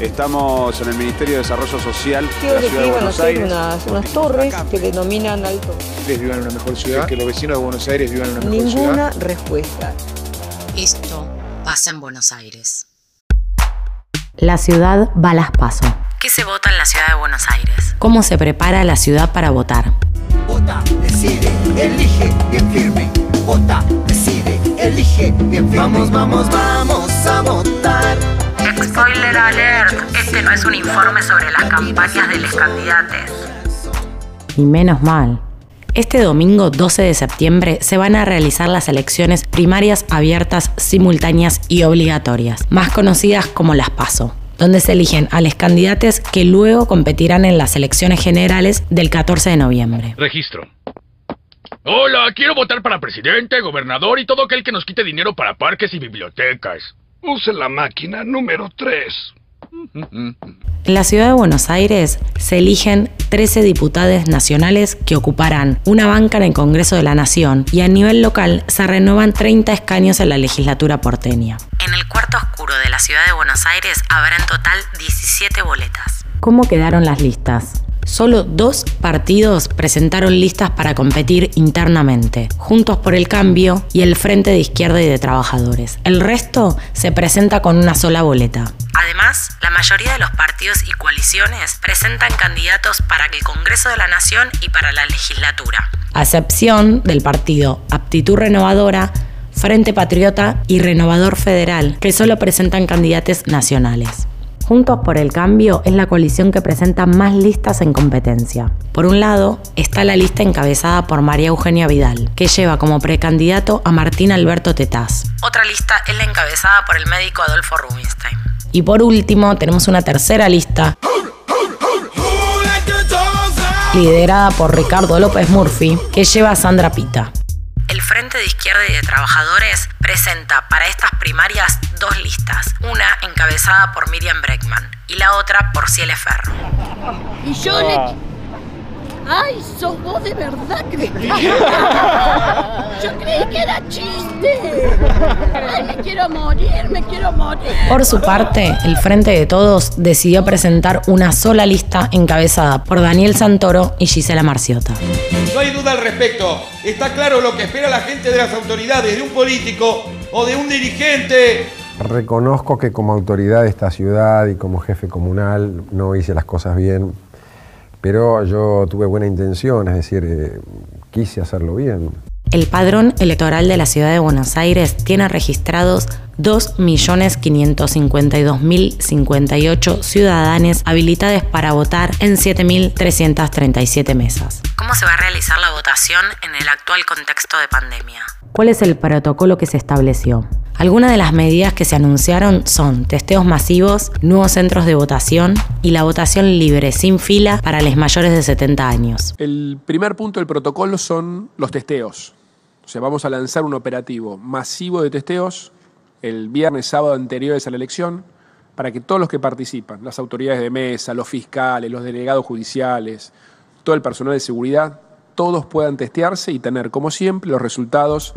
Estamos en el Ministerio de Desarrollo Social de la que Ciudad de Buenos Aires. unas, unas torres que denominan alto. vivan en una mejor ciudad, que los vecinos de Buenos Aires vivan en una mejor ciudad. Ninguna respuesta. Esto pasa en Buenos Aires. La ciudad va a las paso. ¿Qué se vota en la ciudad de Buenos Aires? ¿Cómo se prepara la ciudad para votar? Vota, decide, elige, bien firme. Vota, decide, elige, bien firme. Vamos, vamos, vamos a votar. No es un informe sobre las campañas de los candidatos. Y menos mal. Este domingo 12 de septiembre se van a realizar las elecciones primarias abiertas, simultáneas y obligatorias, más conocidas como las PASO, donde se eligen a los candidatos que luego competirán en las elecciones generales del 14 de noviembre. Registro. Hola, quiero votar para presidente, gobernador y todo aquel que nos quite dinero para parques y bibliotecas. Use la máquina número 3. En la ciudad de Buenos Aires se eligen 13 diputados nacionales que ocuparán una banca en el Congreso de la Nación y a nivel local se renuevan 30 escaños en la legislatura porteña. En el cuarto oscuro de la ciudad de Buenos Aires habrá en total 17 boletas. ¿Cómo quedaron las listas? Solo dos partidos presentaron listas para competir internamente, Juntos por el Cambio y el Frente de Izquierda y de Trabajadores. El resto se presenta con una sola boleta. Además, la mayoría de los partidos y coaliciones presentan candidatos para el Congreso de la Nación y para la legislatura. a excepción del partido Aptitud Renovadora, Frente Patriota y Renovador Federal, que solo presentan candidatos nacionales. Juntos por el Cambio es la coalición que presenta más listas en competencia. Por un lado, está la lista encabezada por María Eugenia Vidal, que lleva como precandidato a Martín Alberto Tetaz. Otra lista es la encabezada por el médico Adolfo Rubinstein. Y por último, tenemos una tercera lista liderada por Ricardo López Murphy, que lleva a Sandra Pita. El Frente de Izquierda y de Trabajadores presenta para estas primarias dos listas, una encabezada por Miriam Breckman y la otra por Ciele Ferro. Y yo le... ¡Ay, sos vos de verdad, Cristina! Yo creí que era chiste. ¡Ay, me quiero morir, me quiero morir! Por su parte, el Frente de Todos decidió presentar una sola lista encabezada por Daniel Santoro y Gisela Marciota. No hay duda al respecto. Está claro lo que espera la gente de las autoridades, de un político o de un dirigente. Reconozco que como autoridad de esta ciudad y como jefe comunal no hice las cosas bien, pero yo tuve buena intención, es decir, eh, quise hacerlo bien. El padrón electoral de la ciudad de Buenos Aires tiene registrados 2.552.058 ciudadanos habilitados para votar en 7.337 mesas. ¿Cómo se va a realizar la votación en el actual contexto de pandemia? ¿Cuál es el protocolo que se estableció? Algunas de las medidas que se anunciaron son testeos masivos, nuevos centros de votación y la votación libre sin fila para los mayores de 70 años. El primer punto del protocolo son los testeos. O sea, vamos a lanzar un operativo masivo de testeos el viernes, sábado anteriores a la elección, para que todos los que participan, las autoridades de mesa, los fiscales, los delegados judiciales, todo el personal de seguridad, todos puedan testearse y tener, como siempre, los resultados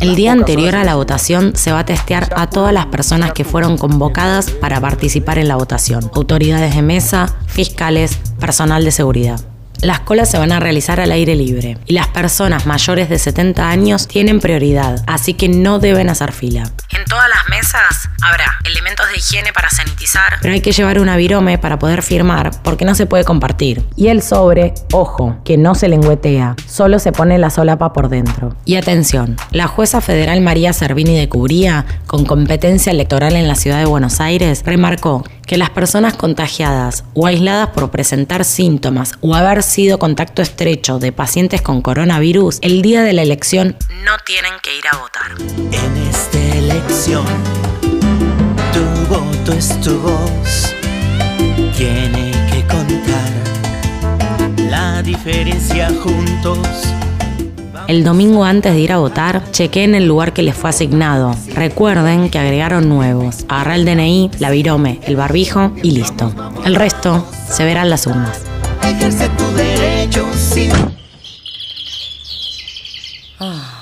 El día anterior a la votación se va a testear a todas las personas que fueron convocadas para participar en la votación, autoridades de mesa, fiscales, personal de seguridad. Las colas se van a realizar al aire libre y las personas mayores de 70 años tienen prioridad, así que no deben hacer fila. En todas las mesas habrá elementos de higiene para sanitizar, Pero hay que llevar una virome para poder firmar porque no se puede compartir. Y el sobre, ojo, que no se lengüetea, solo se pone la solapa por dentro. Y atención, la jueza federal María Servini de Cubría, con competencia electoral en la ciudad de Buenos Aires, remarcó que las personas contagiadas o aisladas por presentar síntomas o haber sido contacto estrecho de pacientes con coronavirus el día de la elección no tienen que ir a votar. En esta elección, tu voto es tu voz. Tiene que contar la diferencia juntos. El domingo antes de ir a votar, chequeen el lugar que les fue asignado. Recuerden que agregaron nuevos. Agarra el DNI, la virome, el barbijo y listo. El resto se verán las urnas. Ejerce tu derecho sin... Ah.